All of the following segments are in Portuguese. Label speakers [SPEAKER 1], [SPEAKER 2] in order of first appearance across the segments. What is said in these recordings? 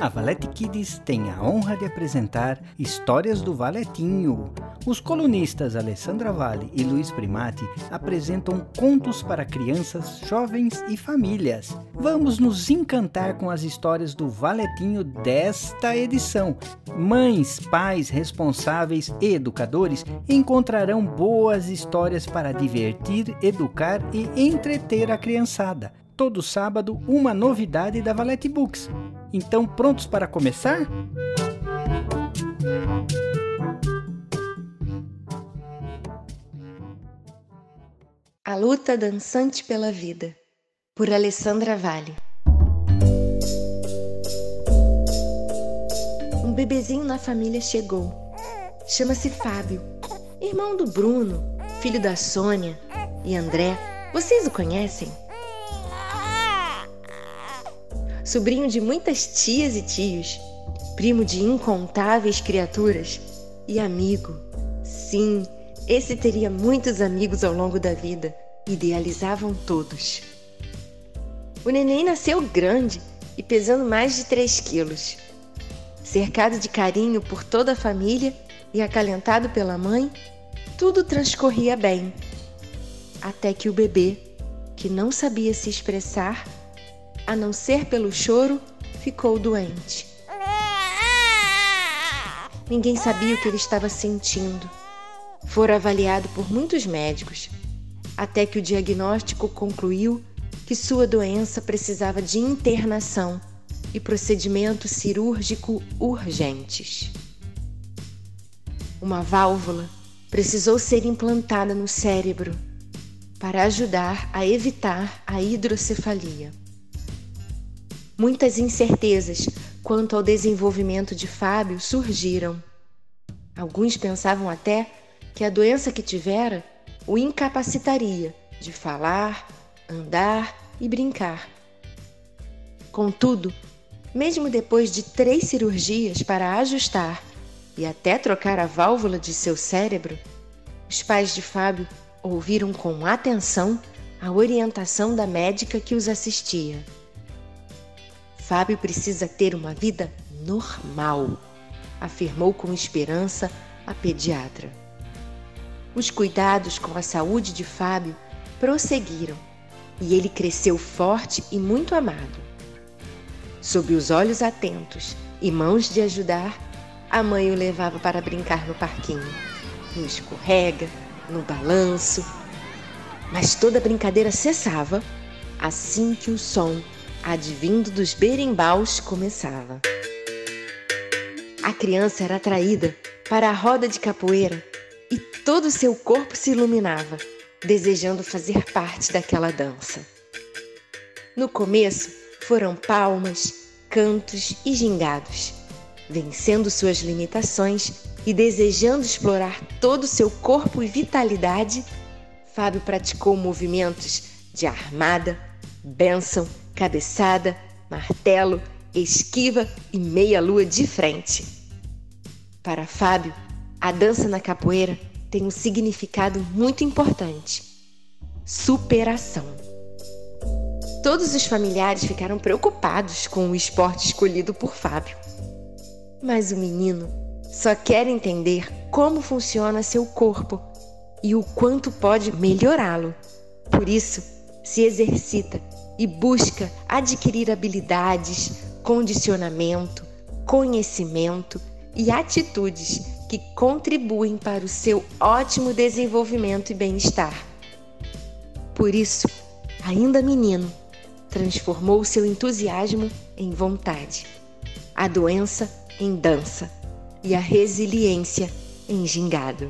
[SPEAKER 1] A Valete Kids tem a honra de apresentar Histórias do Valetinho. Os colunistas Alessandra Vale e Luiz Primati apresentam contos para crianças, jovens e famílias. Vamos nos encantar com as histórias do Valetinho desta edição. Mães, pais, responsáveis e educadores encontrarão boas histórias para divertir, educar e entreter a criançada todo sábado uma novidade da Valete Books. Então, prontos para começar?
[SPEAKER 2] A luta dançante pela vida, por Alessandra Vale. Um bebezinho na família chegou. Chama-se Fábio, irmão do Bruno, filho da Sônia e André. Vocês o conhecem? Sobrinho de muitas tias e tios, primo de incontáveis criaturas e amigo. Sim, esse teria muitos amigos ao longo da vida, idealizavam todos. O neném nasceu grande e pesando mais de 3 quilos. Cercado de carinho por toda a família e acalentado pela mãe, tudo transcorria bem. Até que o bebê, que não sabia se expressar, a não ser pelo choro, ficou doente. Ninguém sabia o que ele estava sentindo. Fora avaliado por muitos médicos, até que o diagnóstico concluiu que sua doença precisava de internação e procedimento cirúrgico urgentes. Uma válvula precisou ser implantada no cérebro para ajudar a evitar a hidrocefalia. Muitas incertezas quanto ao desenvolvimento de Fábio surgiram. Alguns pensavam até que a doença que tivera o incapacitaria de falar, andar e brincar. Contudo, mesmo depois de três cirurgias para ajustar e até trocar a válvula de seu cérebro, os pais de Fábio ouviram com atenção a orientação da médica que os assistia. Fábio precisa ter uma vida normal, afirmou com esperança a pediatra. Os cuidados com a saúde de Fábio prosseguiram e ele cresceu forte e muito amado. Sob os olhos atentos e mãos de ajudar, a mãe o levava para brincar no parquinho, no escorrega, no balanço. Mas toda brincadeira cessava assim que o som advindo dos berimbaus, começava. A criança era atraída para a roda de capoeira e todo o seu corpo se iluminava, desejando fazer parte daquela dança. No começo, foram palmas, cantos e gingados. Vencendo suas limitações e desejando explorar todo o seu corpo e vitalidade, Fábio praticou movimentos de armada, bênção cabeçada, martelo, esquiva e meia-lua de frente. Para Fábio, a dança na capoeira tem um significado muito importante: superação. Todos os familiares ficaram preocupados com o esporte escolhido por Fábio. Mas o menino só quer entender como funciona seu corpo e o quanto pode melhorá-lo. Por isso, se exercita e busca adquirir habilidades, condicionamento, conhecimento e atitudes que contribuem para o seu ótimo desenvolvimento e bem-estar. Por isso, ainda menino, transformou seu entusiasmo em vontade, a doença em dança e a resiliência em gingado.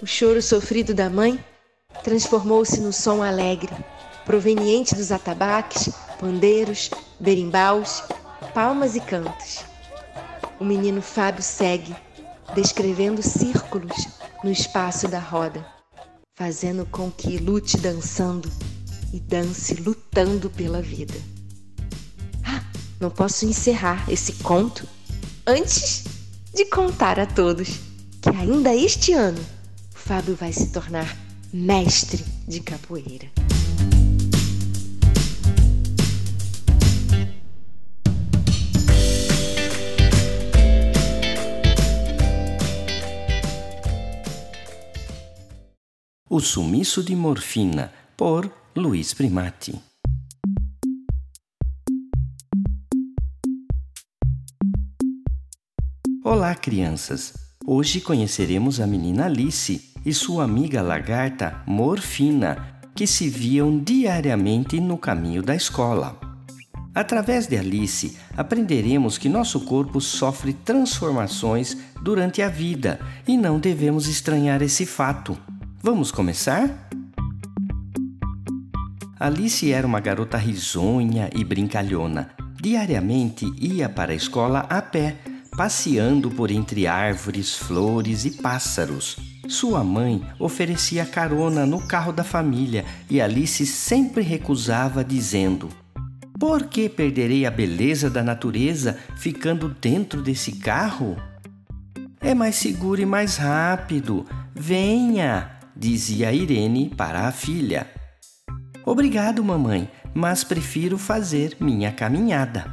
[SPEAKER 2] O choro sofrido da mãe transformou-se no som alegre proveniente dos atabaques, pandeiros, berimbaus, palmas e cantos. O menino Fábio segue, descrevendo círculos no espaço da roda, fazendo com que lute dançando e dance lutando pela vida. Ah, não posso encerrar esse conto antes de contar a todos que ainda este ano Fábio vai se tornar mestre de capoeira.
[SPEAKER 3] O Sumiço de Morfina, por Luiz Primati. Olá, crianças! Hoje conheceremos a menina Alice e sua amiga lagarta Morfina, que se viam diariamente no caminho da escola. Através de Alice, aprenderemos que nosso corpo sofre transformações durante a vida e não devemos estranhar esse fato. Vamos começar? Alice era uma garota risonha e brincalhona. Diariamente ia para a escola a pé, passeando por entre árvores, flores e pássaros. Sua mãe oferecia carona no carro da família e Alice sempre recusava, dizendo: Por que perderei a beleza da natureza ficando dentro desse carro? É mais seguro e mais rápido. Venha! Dizia Irene para a filha. Obrigado, mamãe, mas prefiro fazer minha caminhada.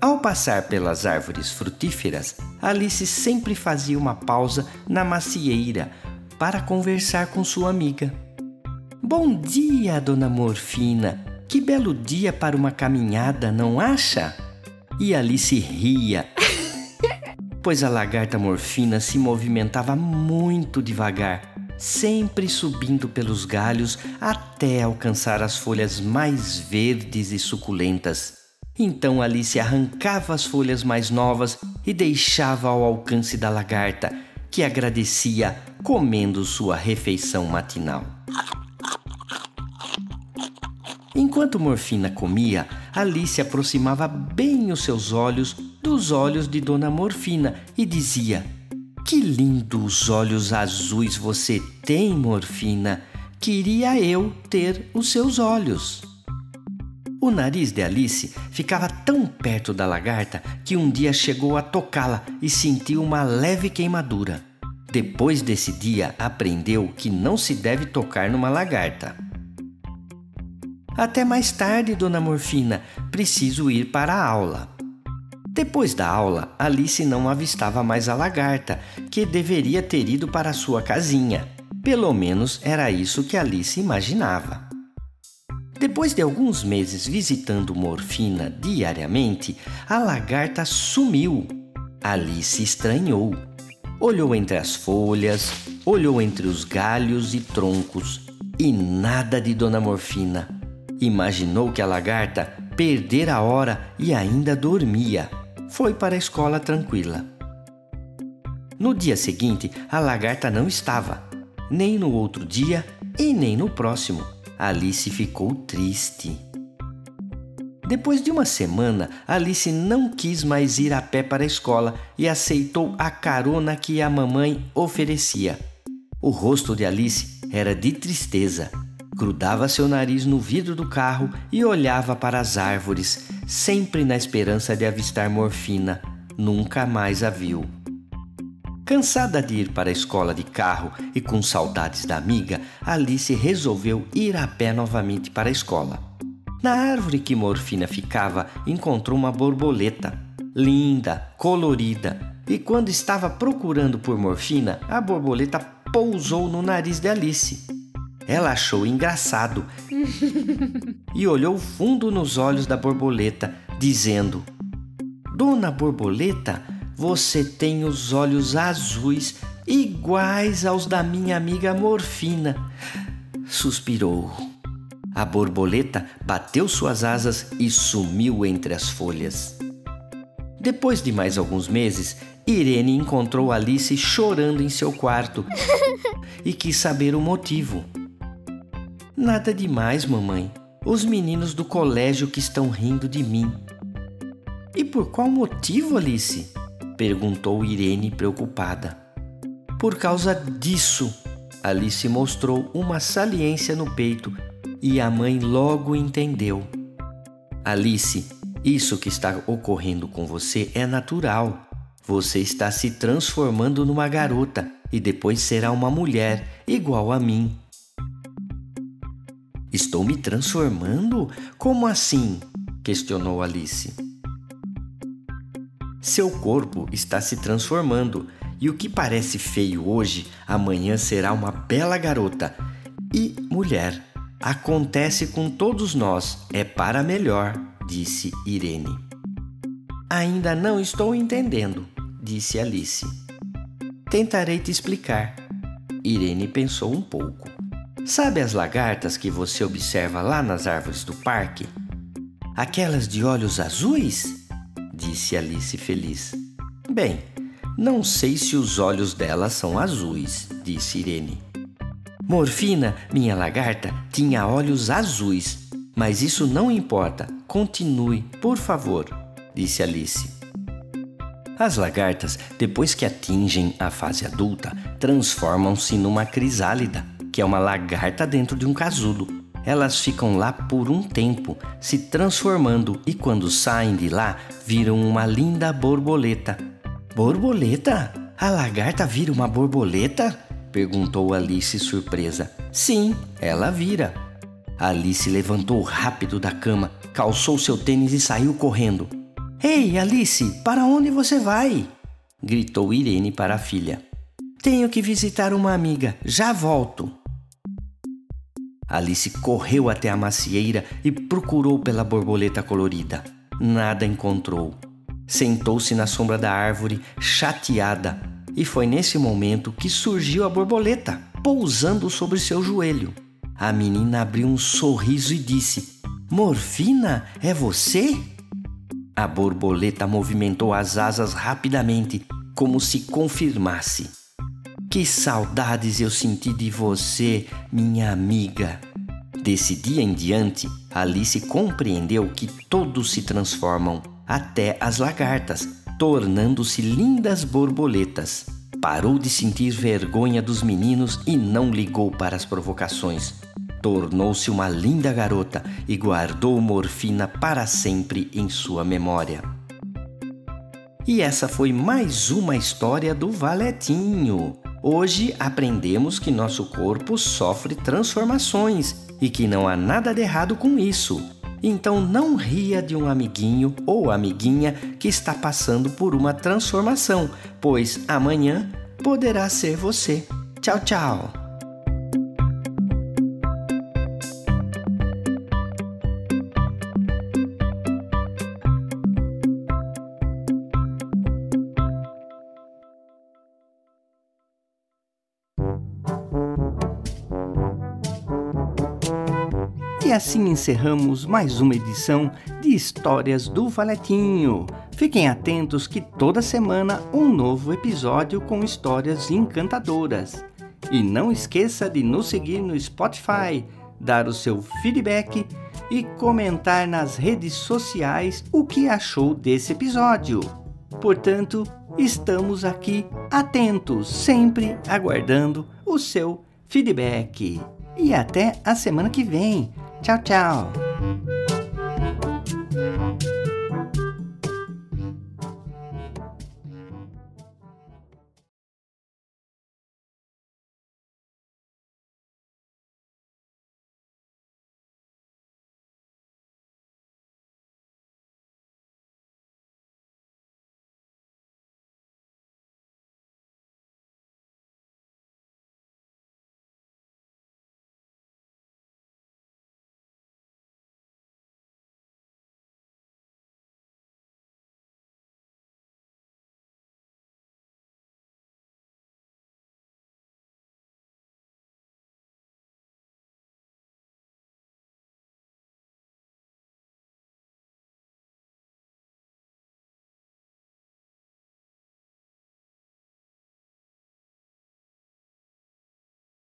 [SPEAKER 3] Ao passar pelas árvores frutíferas, Alice sempre fazia uma pausa na macieira para conversar com sua amiga. Bom dia, dona Morfina! Que belo dia para uma caminhada, não acha? E Alice ria pois a lagarta morfina se movimentava muito devagar, sempre subindo pelos galhos até alcançar as folhas mais verdes e suculentas. Então Alice arrancava as folhas mais novas e deixava ao alcance da lagarta, que agradecia comendo sua refeição matinal. Enquanto Morfina comia, Alice aproximava bem os seus olhos dos olhos de Dona Morfina e dizia: Que lindos olhos azuis você tem, Morfina! Queria eu ter os seus olhos. O nariz de Alice ficava tão perto da lagarta que um dia chegou a tocá-la e sentiu uma leve queimadura. Depois desse dia, aprendeu que não se deve tocar numa lagarta. Até mais tarde, dona Morfina, preciso ir para a aula. Depois da aula, Alice não avistava mais a lagarta, que deveria ter ido para sua casinha. Pelo menos era isso que Alice imaginava. Depois de alguns meses visitando Morfina diariamente, a lagarta sumiu. Alice estranhou. Olhou entre as folhas, olhou entre os galhos e troncos e nada de Dona Morfina. Imaginou que a lagarta perdera a hora e ainda dormia. Foi para a escola tranquila. No dia seguinte, a lagarta não estava, nem no outro dia e nem no próximo. Alice ficou triste. Depois de uma semana, Alice não quis mais ir a pé para a escola e aceitou a carona que a mamãe oferecia. O rosto de Alice era de tristeza grudava seu nariz no vidro do carro e olhava para as árvores, sempre na esperança de avistar Morfina. Nunca mais a viu. Cansada de ir para a escola de carro e com saudades da amiga, Alice resolveu ir a pé novamente para a escola. Na árvore que Morfina ficava, encontrou uma borboleta, linda, colorida, e quando estava procurando por Morfina, a borboleta pousou no nariz de Alice. Ela achou engraçado e olhou fundo nos olhos da borboleta, dizendo: Dona Borboleta, você tem os olhos azuis iguais aos da minha amiga Morfina. Suspirou. A borboleta bateu suas asas e sumiu entre as folhas. Depois de mais alguns meses, Irene encontrou Alice chorando em seu quarto e quis saber o motivo. Nada demais, mamãe. Os meninos do colégio que estão rindo de mim. E por qual motivo, Alice? perguntou Irene preocupada. Por causa disso. Alice mostrou uma saliência no peito e a mãe logo entendeu. Alice, isso que está ocorrendo com você é natural. Você está se transformando numa garota e depois será uma mulher igual a mim. Estou me transformando? Como assim? questionou Alice. Seu corpo está se transformando E o que parece feio hoje, amanhã será uma bela garota. E mulher. Acontece com todos nós, é para melhor, disse Irene. Ainda não estou entendendo, disse Alice. Tentarei te explicar. Irene pensou um pouco. Sabe as lagartas que você observa lá nas árvores do parque? Aquelas de olhos azuis? disse Alice feliz. Bem, não sei se os olhos dela são azuis, disse Irene. Morfina, minha lagarta, tinha olhos azuis, mas isso não importa. Continue, por favor, disse Alice. As lagartas, depois que atingem a fase adulta, transformam-se numa crisálida, que é uma lagarta dentro de um casulo. Elas ficam lá por um tempo, se transformando e quando saem de lá, viram uma linda borboleta Borboleta? A lagarta vira uma borboleta? perguntou Alice surpresa. Sim, ela vira. Alice levantou rápido da cama, calçou seu tênis e saiu correndo. Ei, Alice, para onde você vai? gritou Irene para a filha. Tenho que visitar uma amiga, já volto. Alice correu até a macieira e procurou pela borboleta colorida. Nada encontrou sentou-se na sombra da árvore, chateada, e foi nesse momento que surgiu a borboleta, pousando sobre seu joelho. A menina abriu um sorriso e disse: Morfina, é você? A borboleta movimentou as asas rapidamente, como se confirmasse. Que saudades eu senti de você, minha amiga. Desse dia em diante, Alice compreendeu que todos se transformam até as lagartas, tornando-se lindas borboletas. Parou de sentir vergonha dos meninos e não ligou para as provocações. Tornou-se uma linda garota e guardou morfina para sempre em sua memória. E essa foi mais uma história do Valetinho. Hoje aprendemos que nosso corpo sofre transformações e que não há nada de errado com isso. Então não ria de um amiguinho ou amiguinha que está passando por uma transformação, pois amanhã poderá ser você. Tchau, tchau!
[SPEAKER 1] Assim encerramos mais uma edição de Histórias do Valetinho. Fiquem atentos que toda semana um novo episódio com histórias encantadoras. E não esqueça de nos seguir no Spotify, dar o seu feedback e comentar nas redes sociais o que achou desse episódio. Portanto, estamos aqui atentos, sempre aguardando o seu feedback. E até a semana que vem. Tchau, tchau.